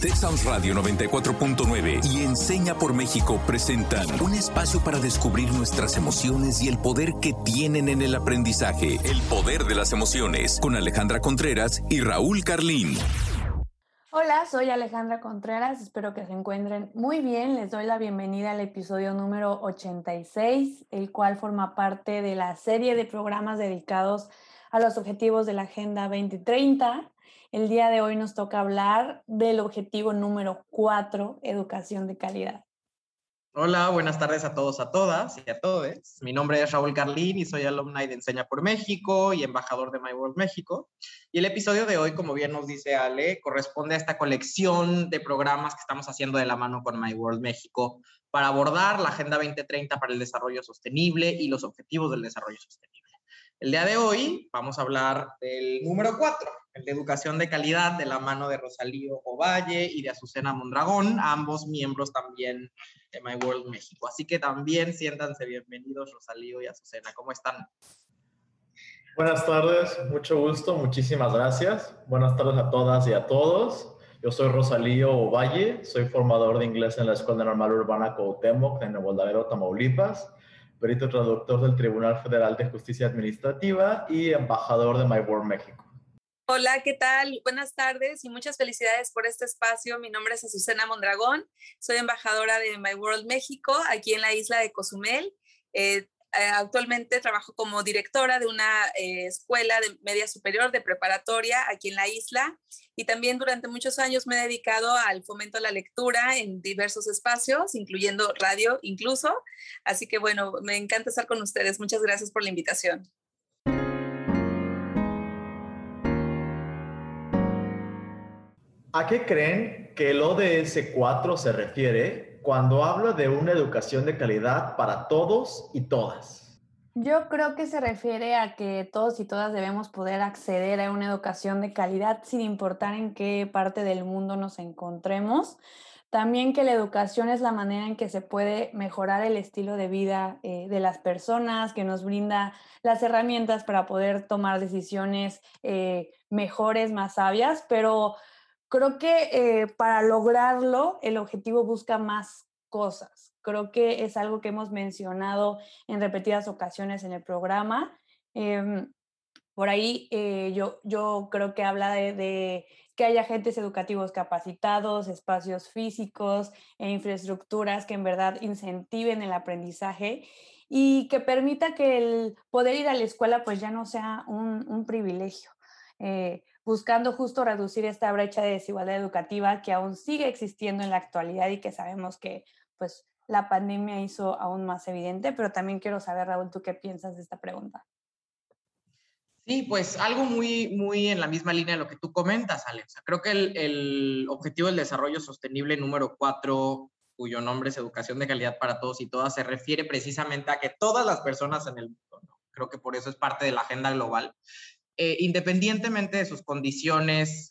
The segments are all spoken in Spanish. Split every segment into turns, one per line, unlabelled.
Texas Radio 94.9 y Enseña por México presentan un espacio para descubrir nuestras emociones y el poder que tienen en el aprendizaje. El poder de las emociones con Alejandra Contreras y Raúl Carlín.
Hola, soy Alejandra Contreras, espero que se encuentren muy bien. Les doy la bienvenida al episodio número 86, el cual forma parte de la serie de programas dedicados a los objetivos de la Agenda 2030. El día de hoy nos toca hablar del objetivo número 4, educación de calidad.
Hola, buenas tardes a todos, a todas y a todos. Mi nombre es Raúl Carlín y soy alumni de Enseña por México y embajador de My World México. Y el episodio de hoy, como bien nos dice Ale, corresponde a esta colección de programas que estamos haciendo de la mano con My World México para abordar la Agenda 2030 para el Desarrollo Sostenible y los Objetivos del Desarrollo Sostenible. El día de hoy vamos a hablar del número 4, el de educación de calidad, de la mano de Rosalío Ovalle y de Azucena Mondragón, ambos miembros también de My World México. Así que también siéntanse bienvenidos, Rosalío y Azucena. ¿Cómo están?
Buenas tardes, mucho gusto, muchísimas gracias. Buenas tardes a todas y a todos. Yo soy Rosalío Ovalle, soy formador de inglés en la Escuela Normal Urbana Cuauhtémoc en Nuevo Laredo, Tamaulipas perito traductor del Tribunal Federal de Justicia Administrativa y embajador de My World México.
Hola, ¿qué tal? Buenas tardes y muchas felicidades por este espacio. Mi nombre es Azucena Mondragón, soy embajadora de My World México aquí en la isla de Cozumel. Eh, eh, actualmente trabajo como directora de una eh, escuela de media superior de preparatoria aquí en la isla y también durante muchos años me he dedicado al fomento de la lectura en diversos espacios, incluyendo radio incluso. Así que bueno, me encanta estar con ustedes. Muchas gracias por la invitación.
¿A qué creen que el ODS 4 se refiere cuando habla de una educación de calidad para todos y todas?
Yo creo que se refiere a que todos y todas debemos poder acceder a una educación de calidad sin importar en qué parte del mundo nos encontremos. También que la educación es la manera en que se puede mejorar el estilo de vida eh, de las personas, que nos brinda las herramientas para poder tomar decisiones eh, mejores, más sabias, pero creo que eh, para lograrlo el objetivo busca más cosas. Creo que es algo que hemos mencionado en repetidas ocasiones en el programa. Em, por ahí eh, yo, yo creo que habla de, que haya agentes educativos capacitados, espacios físicos e infraestructuras que en verdad incentiven el aprendizaje y que permita que el poder ir a la escuela pues ya no sea un, un privilegio. Eh, buscando justo reducir esta brecha de desigualdad educativa que aún sigue existiendo en la actualidad y que sabemos que pues la pandemia hizo aún más evidente, pero también quiero saber, Raúl, ¿tú qué piensas de esta pregunta?
Sí, pues algo muy, muy en la misma línea de lo que tú comentas, Alex. Creo que el, el objetivo del desarrollo sostenible número cuatro, cuyo nombre es educación de calidad para todos y todas, se refiere precisamente a que todas las personas en el mundo, ¿no? creo que por eso es parte de la agenda global, eh, independientemente de sus condiciones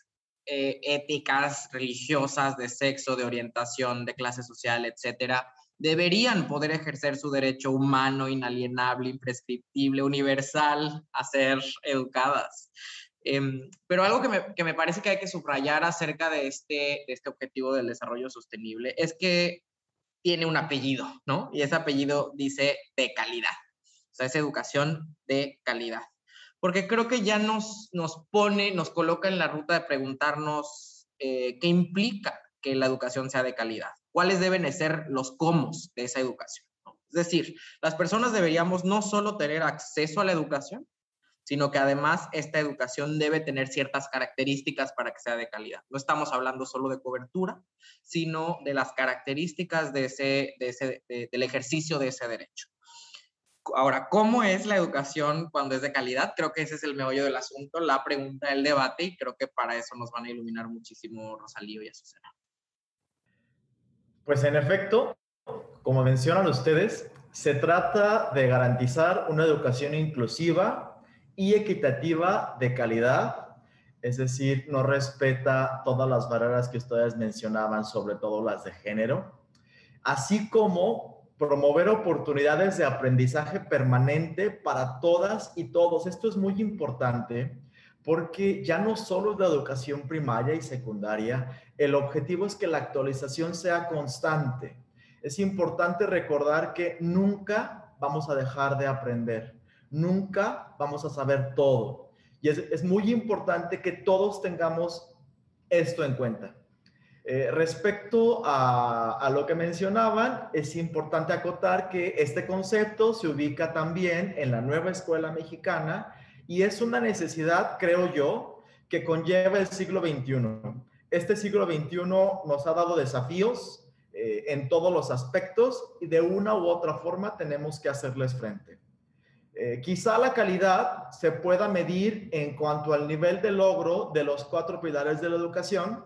eh, éticas, religiosas, de sexo, de orientación, de clase social, etcétera, deberían poder ejercer su derecho humano, inalienable, imprescriptible, universal a ser educadas. Em, pero algo que me, que me, parece que hay que subrayar acerca de este, de este objetivo del desarrollo sostenible es que tiene un apellido, ¿no? Y ese apellido dice de calidad. O sea, es educación de calidad porque creo que ya nos, nos pone, nos coloca en la ruta de preguntarnos eh, qué implica que la educación sea de calidad, cuáles deben ser los cómo de esa educación. Es decir, las personas deberíamos no solo tener acceso a la educación, sino que además esta educación debe tener ciertas características para que sea de calidad. No estamos hablando solo de cobertura, sino de las características de ese, de ese, del ejercicio de ese derecho. Ahora, ¿cómo es la educación cuando es de calidad? Creo que ese es el meollo del asunto, la pregunta del debate, y creo que para eso nos van a iluminar muchísimo Rosalío y Azucena.
Pues en efecto, como mencionan ustedes, se trata de garantizar una educación inclusiva y equitativa de calidad, es decir, no respeta todas las barreras que ustedes mencionaban, sobre todo las de género, así como promover oportunidades de aprendizaje permanente para todas y todos. Esto es muy importante porque ya no solo es la educación primaria y secundaria, el objetivo es que la actualización sea constante. Es importante recordar que nunca vamos a dejar de aprender, nunca vamos a saber todo. Y es, muy importante que todos tengamos esto en cuenta. Eh, respecto a, lo que mencionaban, es importante acotar que este concepto se ubica también en la nueva escuela mexicana y es una necesidad, creo yo, que conlleva el siglo XXI. Este siglo XXI nos ha dado desafíos eh, en todos los aspectos y de una u otra forma tenemos que hacerles frente. Eh, quizá la calidad se pueda medir en cuanto al nivel de logro de los cuatro pilares de la educación,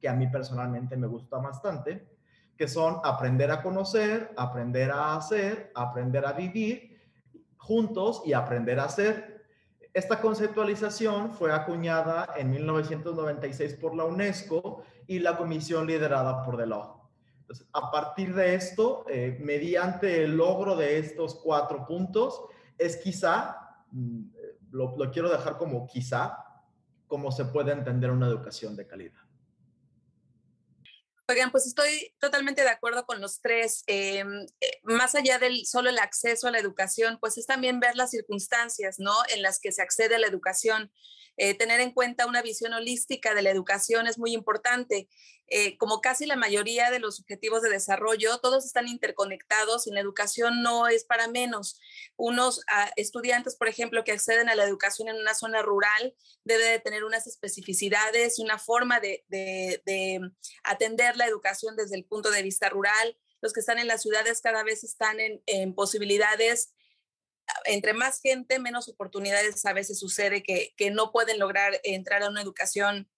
que a mí personalmente me gusta bastante, que son aprender a conocer, aprender a hacer, aprender a vivir juntos y aprender a hacer. Esta conceptualización fue acuñada en 1996 por la UNESCO y la comisión liderada por Delors. Entonces, a partir de esto, eh, mediante el logro de estos cuatro puntos, es quizá, mm, lo, lo quiero dejar como quizá, como se puede entender una educación de calidad.
Oigan, pues estoy totalmente de acuerdo con los tres. Em, eh, más allá del solo el acceso a la educación, pues es también ver las circunstancias, ¿no? En las que se accede a la educación. Eh, tener en cuenta una visión holística de la educación es muy importante. Eh, como casi la mayoría de los objetivos de desarrollo, todos están interconectados y la educación no es para menos. Unos ah, estudiantes, por ejemplo, que acceden a la educación en una zona rural, debe de tener unas especificidades una forma de, atender la educación desde el punto de vista rural. Los que están en las ciudades cada vez están en, en posibilidades entre más gente, menos oportunidades a veces sucede que, no pueden lograr entrar a una educación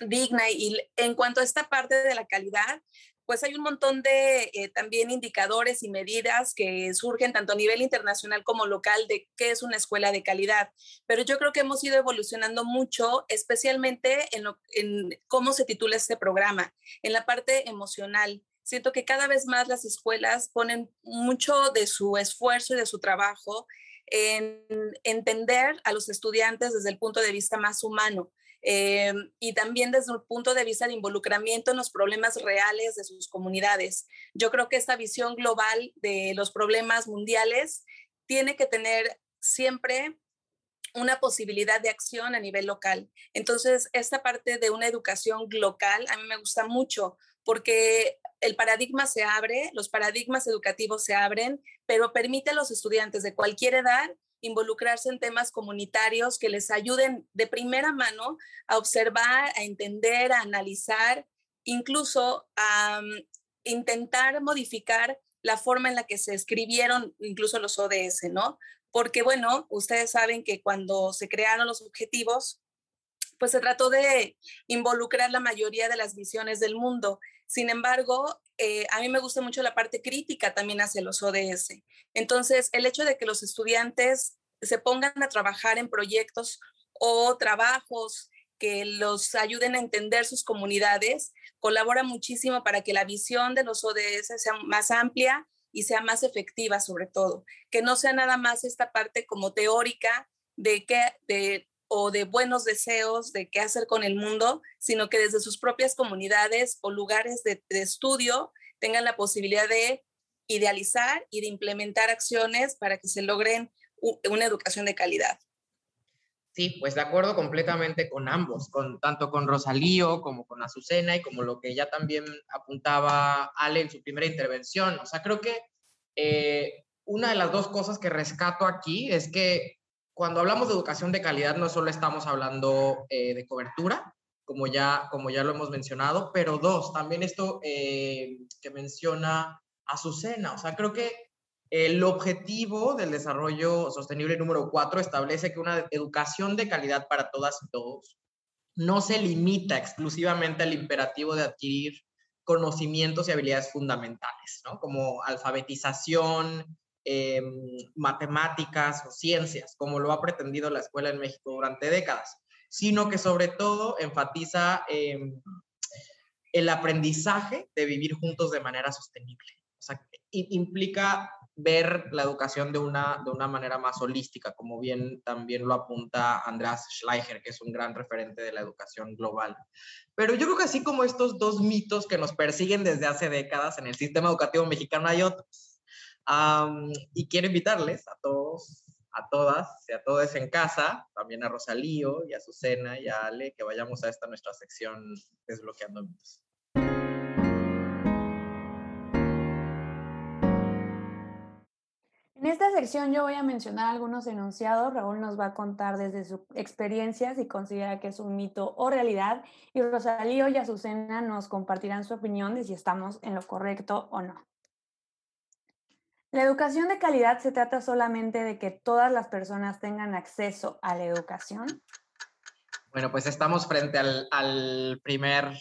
digna. Y en cuanto a esta parte de la calidad, pues hay un montón de eh, también indicadores y medidas que surgen tanto a nivel internacional como local de qué es una escuela de calidad. Pero yo creo que hemos ido evolucionando mucho, especialmente en, en cómo se titula este programa, en la parte emocional siento que cada vez más las escuelas ponen mucho de su esfuerzo y de su trabajo en entender a los estudiantes desde el punto de vista más humano. Eh, y también desde el punto de vista de involucramiento en los problemas reales de sus comunidades. Yo creo que esta visión global de los problemas mundiales tiene que tener siempre una posibilidad de acción a nivel local. Entonces, esta parte de una educación local a mí me gusta mucho porque el paradigma se abre, los paradigmas educativos se abren, pero permite a los estudiantes de cualquier edad involucrarse en temas comunitarios que les ayuden de primera mano a observar, a entender, a analizar, incluso a mm, intentar modificar la forma en la que se escribieron incluso los ODS, ¿no? Porque bueno, ustedes saben que cuando se crearon los objetivos, pues se trató de involucrar la mayoría de las visiones del mundo. Sin embargo, eh, a mí me gusta mucho la parte crítica también hacia los ODS. Entonces, el hecho de que los estudiantes se pongan a trabajar en proyectos o trabajos que los ayuden a entender sus comunidades, colabora muchísimo para que la visión de los ODS sea más amplia y sea más efectiva sobre todo, que no sea nada más esta parte como teórica de que de o de buenos deseos de qué hacer con el mundo, sino que desde sus propias comunidades o lugares de, estudio tengan la posibilidad de idealizar y de implementar acciones para que se logren una educación de calidad.
Sí, pues de acuerdo completamente con ambos, con, tanto con Rosalío como con Azucena y como lo que ya también apuntaba Ale en su primera intervención. O sea, creo que eh, una de las dos cosas que rescato aquí es que cuando hablamos de educación de calidad no solo estamos hablando eh, de cobertura, como ya, como ya lo hemos mencionado, pero dos, también esto eh, que menciona Azucena. O sea, creo que el objetivo del desarrollo sostenible número cuatro establece que una educación de calidad para todas y todos no se limita exclusivamente al imperativo de adquirir conocimientos y habilidades fundamentales, ¿no? Como alfabetización, Em, matemáticas o ciencias, como lo ha pretendido la escuela en México durante décadas, sino que sobre todo enfatiza em, el aprendizaje de vivir juntos de manera sostenible. O sea, implica ver la educación de una, de una manera más holística, como bien también lo apunta Andreas Schleicher, que es un gran referente de la educación global. Pero yo creo que así como estos dos mitos que nos persiguen desde hace décadas en el sistema educativo mexicano, hay otros. Y quiero invitarles a todos, a todas y a todos en casa, también a Rosalío y a Susana y a Ale, que vayamos a esta nuestra sección Desbloqueando Mitos.
En esta sección yo voy a mencionar algunos enunciados. Raúl nos va a contar desde su experiencia si considera que es un mito o realidad. Y Rosalío y Azucena nos compartirán su opinión de si estamos en lo correcto o no. La educación de calidad se trata solamente de que todas las personas tengan acceso a la educación.
Bueno, pues estamos frente al, primer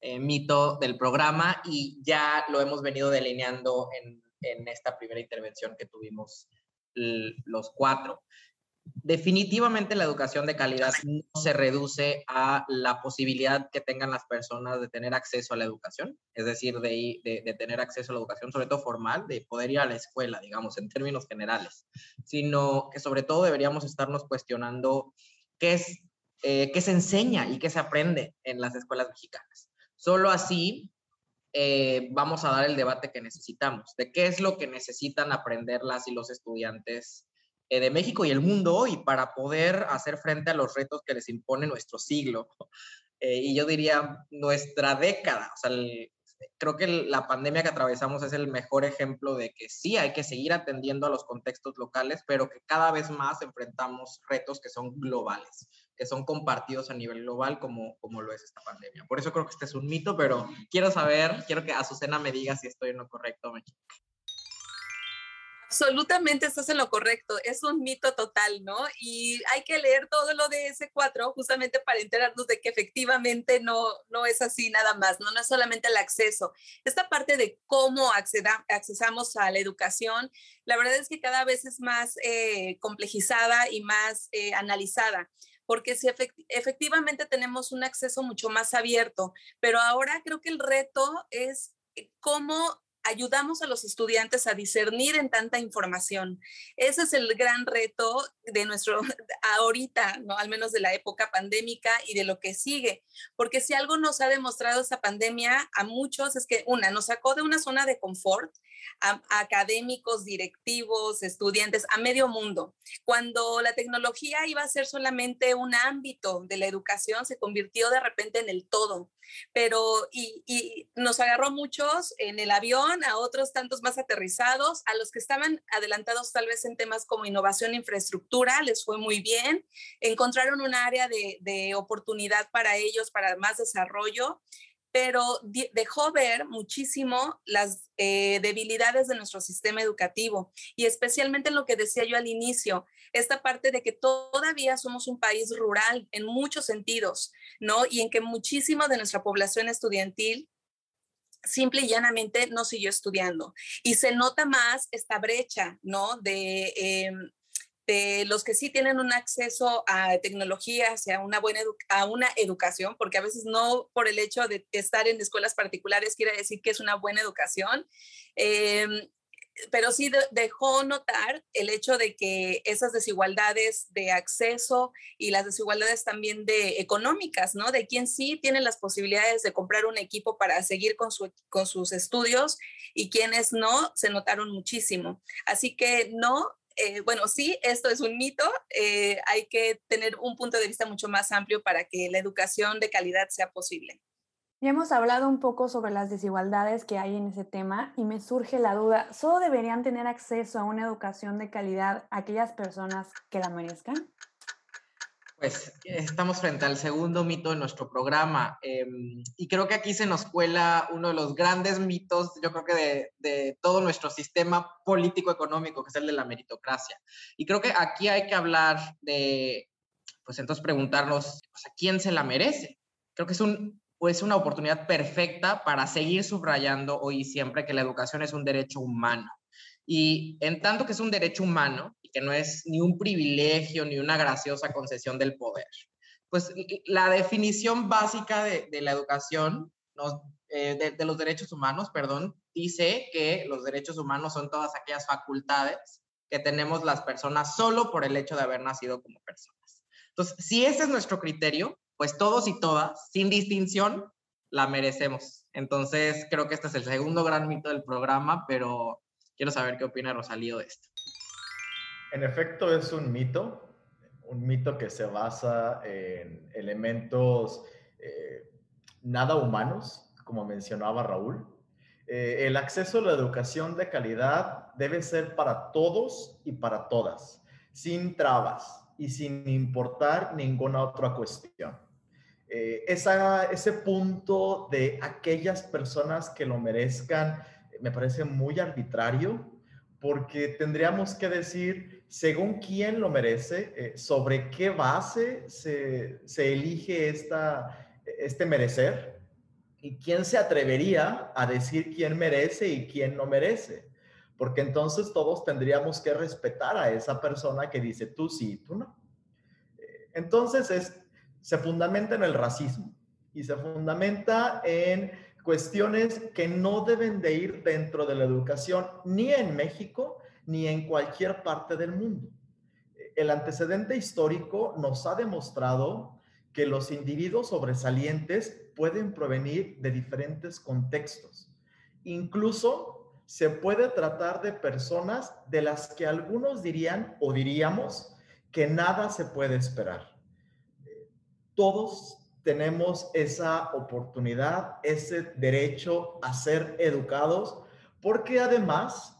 eh, mito del programa y ya lo hemos venido delineando en en esta primera intervención que tuvimos los cuatro. Definitivamente la educación de calidad no se reduce a la posibilidad que tengan las personas de tener acceso a la educación, es decir, de, tener acceso a la educación, sobre todo formal, de poder ir a la escuela, digamos, en términos generales, sino que sobre todo deberíamos estarnos cuestionando qué es, eh, qué se enseña y qué se aprende en las escuelas mexicanas. Solo así eh, vamos a dar el debate que necesitamos, de qué es lo que necesitan aprender las y los estudiantes de México y el mundo hoy para poder hacer frente a los retos que les impone nuestro siglo. Eh, y yo diría nuestra década. O sea, creo que la pandemia que atravesamos es el mejor ejemplo de que sí hay que seguir atendiendo a los contextos locales, pero que cada vez más enfrentamos retos que son globales que son compartidos a nivel global como, como lo es esta pandemia. Por eso creo que este es un mito, pero quiero saber, quiero que Azucena me diga si estoy en lo correcto
Absolutamente estás en lo correcto, es un mito total, ¿no? Y hay que leer todo lo de ese 4 justamente para enterarnos de que efectivamente no, no es así nada más, ¿no? no es solamente el acceso. Esta parte de cómo acceda, accesamos a la educación, la verdad es que cada vez es más eh, complejizada y más eh, analizada porque si efectivamente tenemos un acceso mucho más abierto, pero ahora creo que el reto es eh, cómo ayudamos a los estudiantes a discernir en tanta información. Ese es el gran reto de nuestro, ahorita, ¿no? al menos de la época pandémica y de lo que sigue, porque si algo nos ha demostrado esta pandemia a muchos es que, una, nos sacó de una zona de confort a, académicos, directivos, estudiantes, a medio mundo. Cuando la tecnología iba a ser solamente un ámbito de la educación, se convirtió de repente en el todo. Pero, y, y nos agarró muchos en el avión, a otros tantos más aterrizados, a los que estaban adelantados tal vez en temas como innovación e infraestructura, les fue muy bien, encontraron un área de, de oportunidad para ellos, para más desarrollo pero dejó ver muchísimo las eh, debilidades de nuestro sistema educativo y especialmente en lo que decía yo al inicio, esta parte de que todavía somos un país rural en muchos sentidos, ¿no? Y en que muchísimo de nuestra población estudiantil simple y llanamente no siguió estudiando. Y se nota más esta brecha, ¿no? De, em, de los que sí tienen un acceso a tecnologías y a una buena a una educación, porque a veces no por el hecho de estar en escuelas particulares quiere decir que es una buena educación, em, pero sí dejó notar el hecho de que esas desigualdades de acceso y las desigualdades también de económicas, ¿no? De quien sí tiene las posibilidades de comprar un equipo para seguir con, su, con sus estudios y quienes no, se notaron muchísimo. Así que no, eh, bueno, sí, esto es un mito, eh, hay que tener un punto de vista mucho más amplio para que la educación de calidad sea posible.
Ya hemos hablado un poco sobre las desigualdades que hay en ese tema y me surge la duda, ¿solo deberían tener acceso a una educación de calidad aquellas personas que la merezcan?
Pues estamos frente al segundo mito de nuestro programa em, y creo que aquí se nos cuela uno de los grandes mitos, yo creo que de, de, todo nuestro sistema político-económico, que es el de la meritocracia. Y creo que aquí hay que hablar de, pues entonces preguntarnos, pues, ¿a quién se la merece? Creo que es, un, pues una oportunidad perfecta para seguir subrayando hoy y siempre que la educación es un derecho humano. Y en tanto que es un derecho humano, que no es ni un privilegio ni una graciosa concesión del poder. Pues la definición básica de, la educación eh, de, los derechos humanos, perdón, dice que los derechos humanos son todas aquellas facultades que tenemos las personas solo por el hecho de haber nacido como personas. Entonces, si ese es nuestro criterio, pues todos y todas, sin distinción, la merecemos. Entonces, creo que este es el segundo gran mito del programa, pero quiero saber qué opina Rosalío de esto.
En efecto, es un mito, un mito que se basa en elementos eh, nada humanos, como mencionaba Raúl. Eh, el acceso a la educación de calidad debe ser para todos y para todas, sin trabas y sin importar ninguna otra cuestión. Eh, ese punto de aquellas personas que lo merezcan me parece muy arbitrario porque tendríamos que decir según quién lo merece, eh, sobre qué base se, se elige esta, este merecer y quién se atrevería a decir quién merece y quién no merece. Porque entonces todos tendríamos que respetar a esa persona que dice tú sí, tú no. Eh, entonces es, se fundamenta en el racismo y se fundamenta en cuestiones que no deben de ir dentro de la educación ni en México ni en cualquier parte del mundo. El antecedente histórico nos ha demostrado que los individuos sobresalientes pueden provenir de diferentes contextos. Incluso se puede tratar de personas de las que algunos dirían o diríamos que nada se puede esperar. Todos tenemos esa oportunidad, ese derecho a ser educados, porque además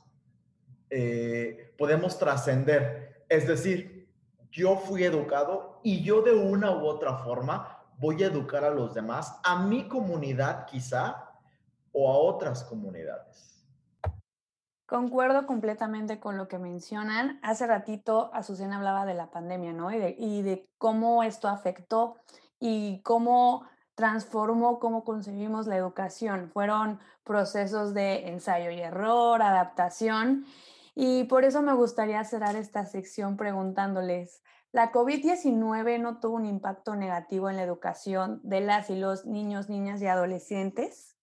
eh, podemos trascender. Es decir, yo fui educado y yo de una u otra forma voy a educar a los demás, a mi comunidad quizá, o a otras comunidades.
Concuerdo completamente con lo que mencionan. Hace ratito Azucena hablaba de la pandemia, ¿no? Y de, y de cómo esto afectó y cómo transformó cómo concebimos la educación. Fueron procesos de ensayo y error, adaptación. Y por eso me gustaría cerrar esta sección preguntándoles, ¿la COVID-19 no tuvo un impacto negativo en la educación de las y los niños, niñas y adolescentes?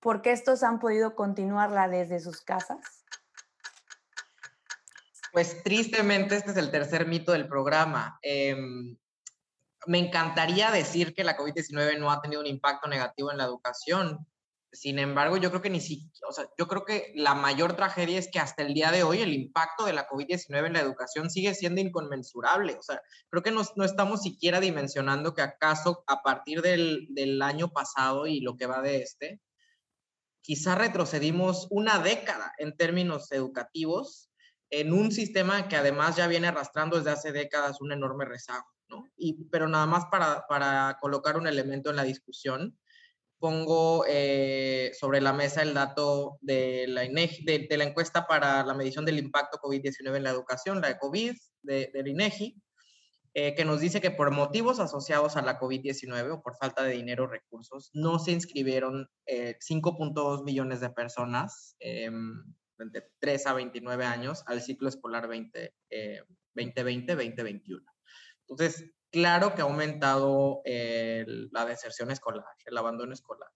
¿Por qué estos han podido continuarla desde sus casas?
Pues tristemente este es el tercer mito del programa. Em, me encantaría decir que la COVID-19 no ha tenido un impacto negativo en la educación, sin embargo, yo creo que ni siquiera, o sea, yo creo que la mayor tragedia es que hasta el día de hoy el impacto de la COVID-19 en la educación sigue siendo inconmensurable. O sea, creo que no, no estamos siquiera dimensionando que acaso a partir del, del año pasado y lo que va de este, quizá retrocedimos una década en términos educativos en un sistema que además ya viene arrastrando desde hace décadas un enorme rezago, ¿no? Y, pero nada más para, para colocar un elemento en la discusión, pongo eh, sobre la mesa el dato de la, INEGI, de, la encuesta para la medición del impacto COVID-19 en la educación, la de COVID, de, del INEGI, eh, que nos dice que por motivos asociados a la COVID-19 o por falta de dinero o recursos, no se inscribieron 5.2 eh, millones de personas de 3 a 29 años al ciclo escolar 2020-2021. Entonces, Claro que ha aumentado la deserción escolar, el abandono escolar.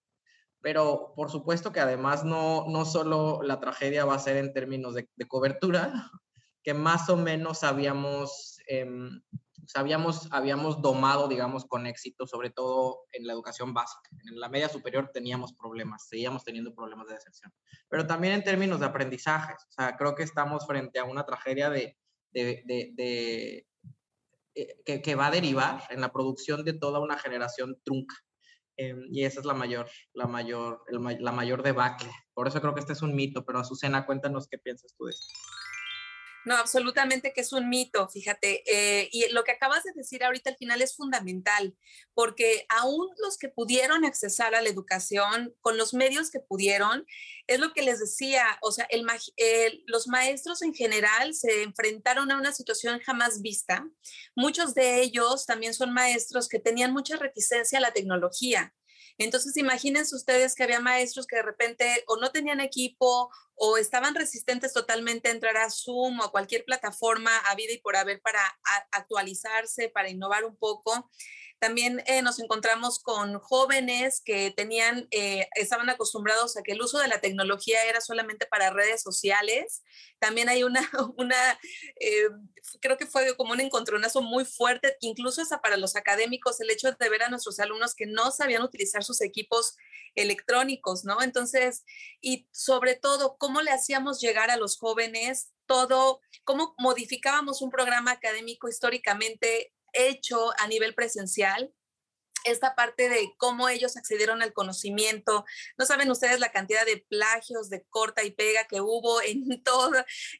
Pero por supuesto que además no, no solo la tragedia va a ser en términos de, cobertura, que más o menos habíamos, em, habíamos, domado, digamos, con éxito, sobre todo en la educación básica. En la media superior teníamos problemas, seguíamos teniendo problemas de deserción. Pero también en términos de aprendizajes. O sea, creo que estamos frente a una tragedia de, eh, que, va a derivar en la producción de toda una generación trunca. Em, y esa es la mayor, la mayor, la mayor debacle. Por eso creo que este es un mito, pero Azucena, cuéntanos qué piensas tú de esto.
No, absolutamente que es un mito, fíjate. Eh, y lo que acabas de decir ahorita al final es fundamental, porque aún los que pudieron accesar a la educación con los medios que pudieron, es lo que les decía, o sea, los maestros en general se enfrentaron a una situación jamás vista. Muchos de ellos también son maestros que tenían mucha reticencia a la tecnología. Entonces, imagínense ustedes que había maestros que de repente o no tenían equipo o estaban resistentes totalmente a entrar a Zoom o a cualquier plataforma a vida y por haber para actualizarse, para innovar un poco. También eh, nos encontramos con jóvenes que tenían, eh, estaban acostumbrados a que el uso de la tecnología era solamente para redes sociales. También hay una, una eh, creo que fue como un encontronazo muy fuerte, incluso hasta para los académicos, el hecho de ver a nuestros alumnos que no sabían utilizar sus equipos electrónicos, ¿no? Entonces, y sobre todo, ¿cómo le hacíamos llegar a los jóvenes todo, cómo modificábamos un programa académico históricamente hecho a nivel presencial esta parte de cómo ellos accedieron al conocimiento. No saben ustedes la cantidad de plagios, de corta y pega que hubo en todo,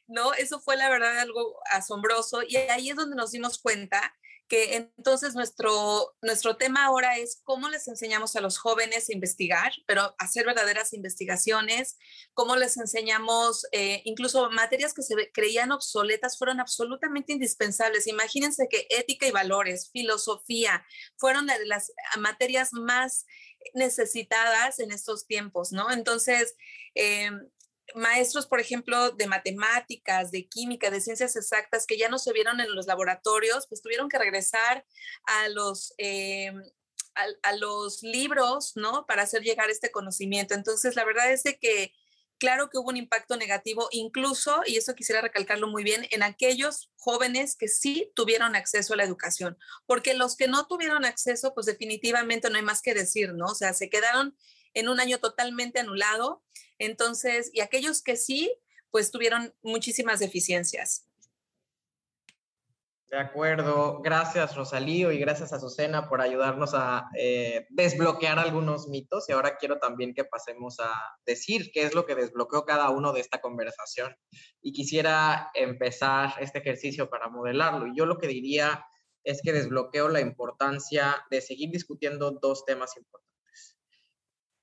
¿no? Eso fue la verdad algo asombroso y ahí es donde nos dimos cuenta que entonces nuestro, nuestro tema ahora es cómo les enseñamos a los jóvenes a investigar, pero hacer verdaderas investigaciones, cómo les enseñamos, eh, incluso materias que se creían obsoletas fueron absolutamente indispensables. Imagínense que ética y valores, filosofía, fueron las materias más necesitadas en estos tiempos, ¿no? Entonces, em, maestros, por ejemplo, de matemáticas, de química, de ciencias exactas, que ya no se vieron en los laboratorios, pues tuvieron que regresar a los, eh, a, los libros, ¿no? Para hacer llegar este conocimiento. Entonces, la verdad es de que, claro que hubo un impacto negativo, incluso, y eso quisiera recalcarlo muy bien, en aquellos jóvenes que sí tuvieron acceso a la educación, porque los que no tuvieron acceso, pues definitivamente no hay más que decir, ¿no? O sea, se quedaron en un año totalmente anulado. Entonces, y aquellos que sí, pues tuvieron muchísimas deficiencias.
De acuerdo, gracias Rosalío y gracias a Azucena por ayudarnos a eh, desbloquear algunos mitos. Y ahora quiero también que pasemos a decir qué es lo que desbloqueó cada uno de esta conversación. Y quisiera empezar este ejercicio para modelarlo. Y yo lo que diría es que desbloqueo la importancia de seguir discutiendo dos temas importantes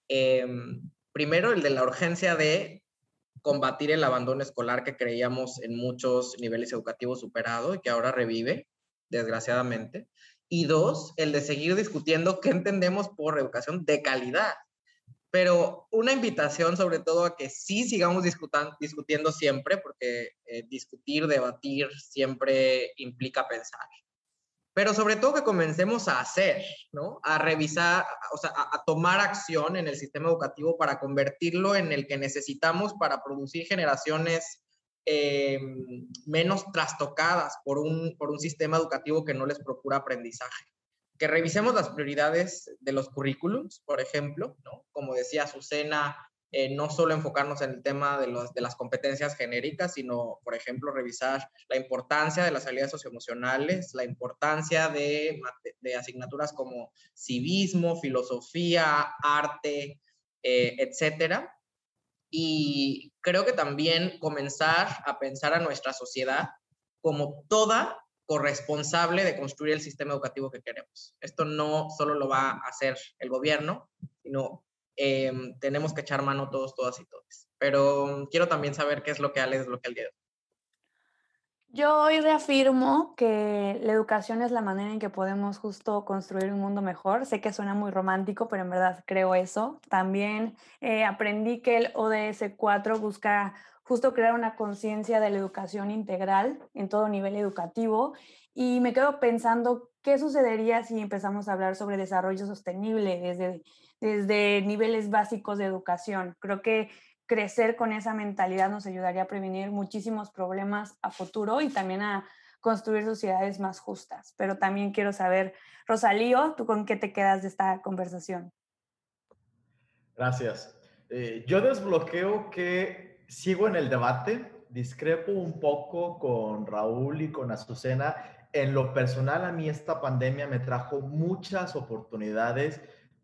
Em, primero, el de la urgencia de combatir el abandono escolar que creíamos en muchos niveles educativos superado y que ahora revive, desgraciadamente. Y dos, el de seguir discutiendo qué entendemos por educación de calidad. Pero una invitación sobre todo a que sí sigamos discutiendo siempre, porque eh, discutir, debatir siempre implica pensar pero sobre todo que comencemos a hacer, ¿no? A revisar, o sea, a, tomar acción en el sistema educativo para convertirlo en el que necesitamos para producir generaciones eh, menos trastocadas por un, por un sistema educativo que no les procura aprendizaje. Que revisemos las prioridades de los currículums, por ejemplo, ¿no? Como decía Azucena, eh, no solo enfocarnos en el tema de, las competencias genéricas, sino, por ejemplo, revisar la importancia de las habilidades socioemocionales, la importancia de, de asignaturas como civismo, filosofía, arte, eh, etcétera. Y creo que también comenzar a pensar a nuestra sociedad como toda corresponsable de construir el sistema educativo que queremos. Esto no solo lo va a hacer el gobierno, sino Em, tenemos que echar mano todos, todas y todos. Pero quiero también saber qué es lo que Ale desbloquea el día de hoy.
Yo hoy reafirmo que la educación es la manera en que podemos justo construir un mundo mejor. Sé que suena muy romántico, pero en verdad creo eso. También eh, aprendí que el ODS 4 busca justo crear una conciencia de la educación integral en todo nivel educativo y me quedo pensando qué sucedería si empezamos a hablar sobre desarrollo sostenible desde desde niveles básicos de educación. Creo que crecer con esa mentalidad nos ayudaría a prevenir muchísimos problemas a futuro y también a construir sociedades más justas. Pero también quiero saber, Rosalío, ¿tú con qué te quedas de esta conversación?
Gracias. Eh, yo desbloqueo que sigo en el debate, discrepo un poco con Raúl y con Azucena. En lo personal, a mí esta pandemia me trajo muchas oportunidades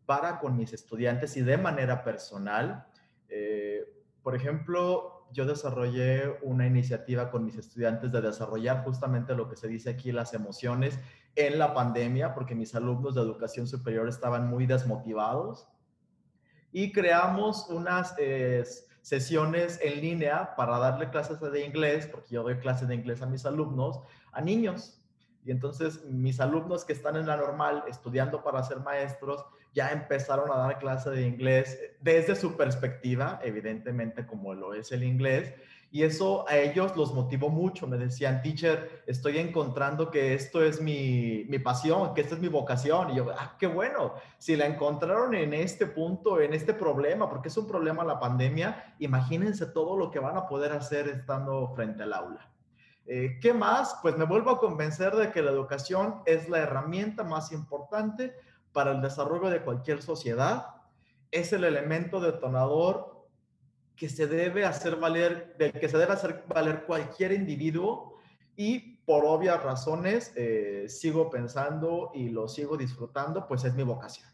para con mis estudiantes y de manera personal. Eh, por ejemplo, yo desarrollé una iniciativa con mis estudiantes de desarrollar justamente lo que se dice aquí, las emociones en la pandemia, porque mis alumnos de educación superior estaban muy desmotivados. Y creamos unas eh, sesiones en línea para darle clases de inglés, porque yo doy clases de inglés a mis alumnos, a niños Y entonces mis alumnos que están en la normal estudiando para ser maestros ya empezaron a dar clase de inglés desde su perspectiva, evidentemente como lo es el inglés, y eso a ellos los motivó mucho. Me decían, teacher, estoy encontrando que esto es mi, mi, pasión, que esta es mi vocación. Y yo, ah, qué bueno. Si la encontraron en este punto, en este problema, porque es un problema la pandemia, imagínense todo lo que van a poder hacer estando frente al aula. Eh, ¿Qué más? Pues me vuelvo a convencer de que la educación es la herramienta más importante para el desarrollo de cualquier sociedad. Es el elemento detonador que se debe hacer valer, del que se debe hacer valer cualquier individuo y por obvias razones eh, sigo pensando y lo sigo disfrutando, pues es mi vocación.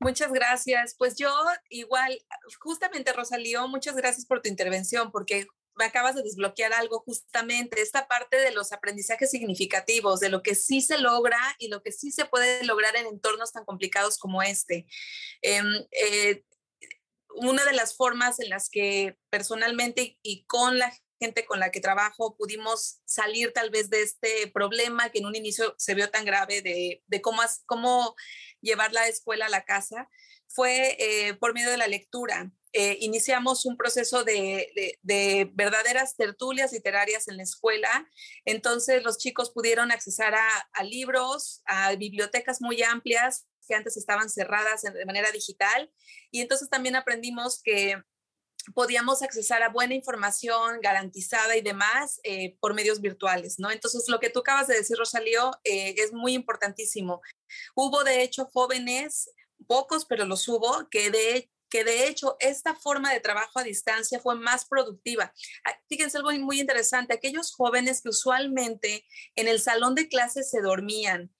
Muchas gracias. Pues yo igual, justamente Rosalío, muchas gracias por tu intervención, porque me acabas de desbloquear algo justamente, esta parte de los aprendizajes significativos, de lo que sí se logra y lo que sí se puede lograr en entornos tan complicados como este. Em, eh, una de las formas en las que personalmente y con la gente con la que trabajo pudimos salir tal vez de este problema que en un inicio se vio tan grave de, cómo, cómo llevar la escuela a la casa, fue eh, por medio de la lectura. Eh, iniciamos un proceso de, verdaderas tertulias literarias en la escuela. Entonces los chicos pudieron accesar a libros, a bibliotecas muy amplias que antes estaban cerradas de manera digital. Y entonces también aprendimos que podíamos accesar a buena información garantizada y demás eh, por medios virtuales, ¿no? Entonces, lo que tú acabas de decir, Rosalío, eh, es muy importantísimo. Hubo, de hecho, jóvenes, pocos, pero los hubo, que de, que de hecho esta forma de trabajo a distancia fue más productiva. Ah, fíjense algo muy interesante, aquellos jóvenes que usualmente en el salón de clases se dormían,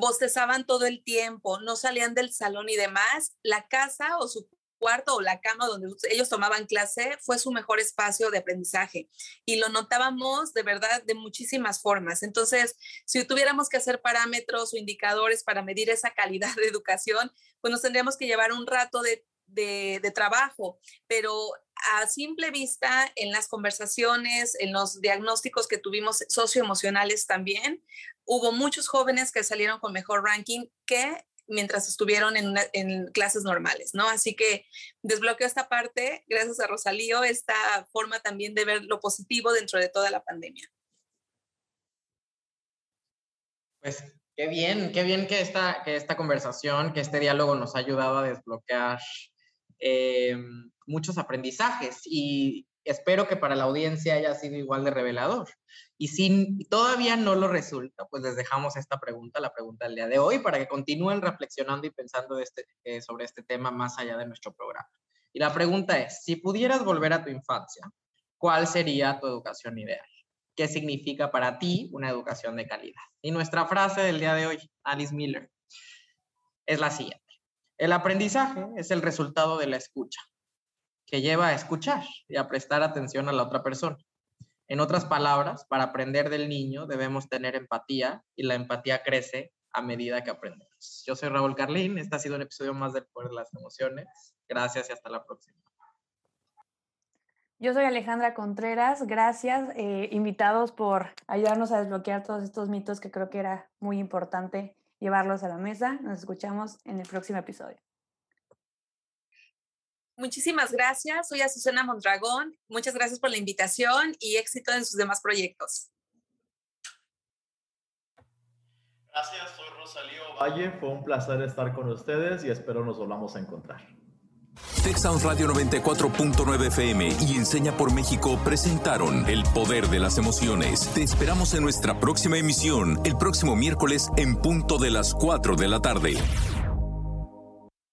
bostezaban todo el tiempo, no salían del salón y demás, la casa o su cuarto o la cama donde ellos tomaban clase fue su mejor espacio de aprendizaje y lo notábamos de verdad de muchísimas formas. Entonces, si tuviéramos que hacer parámetros o indicadores para medir esa calidad de educación, pues nos tendríamos que llevar un rato de, de trabajo, pero a simple vista, en las conversaciones, en los diagnósticos que tuvimos socioemocionales también, hubo muchos jóvenes que salieron con mejor ranking que mientras estuvieron en, clases normales, ¿no? Así que desbloqueo esta parte, gracias a Rosalío, esta forma también de ver lo positivo dentro de toda la pandemia.
Pues qué bien, qué bien que esta, que esta conversación, que este diálogo nos ha ayudado a desbloquear eh, muchos aprendizajes y espero que para la audiencia haya sido igual de revelador. Y si todavía no lo resulta, pues les dejamos esta pregunta, la pregunta del día de hoy, para que continúen reflexionando y pensando este, eh, sobre este tema más allá de nuestro programa. Y la pregunta es, si pudieras volver a tu infancia, ¿cuál sería tu educación ideal? ¿Qué significa para ti una educación de calidad? Y nuestra frase del día de hoy, Alice Miller, es la siguiente. El aprendizaje es el resultado de la escucha, que lleva a escuchar y a prestar atención a la otra persona. En otras palabras, para aprender del niño debemos tener empatía y la empatía crece a medida que aprendemos. Yo soy Raúl Carlín, este ha sido un episodio más del Poder de las Emociones. Gracias y hasta la próxima.
Yo soy Alejandra Contreras, gracias eh, invitados por ayudarnos a desbloquear todos estos mitos que creo que era muy importante llevarlos a la mesa. Nos escuchamos en el próximo episodio.
Muchísimas gracias. Soy Azucena Mondragón. Muchas gracias por la invitación y éxito en sus demás proyectos.
Gracias, soy Rosalío Valle. Fue un placer estar con ustedes y espero nos volvamos a encontrar.
Texas Radio 94.9 FM y Enseña por México presentaron El Poder de las Emociones. Te esperamos en nuestra próxima emisión, el próximo miércoles en punto de las 4 de la tarde.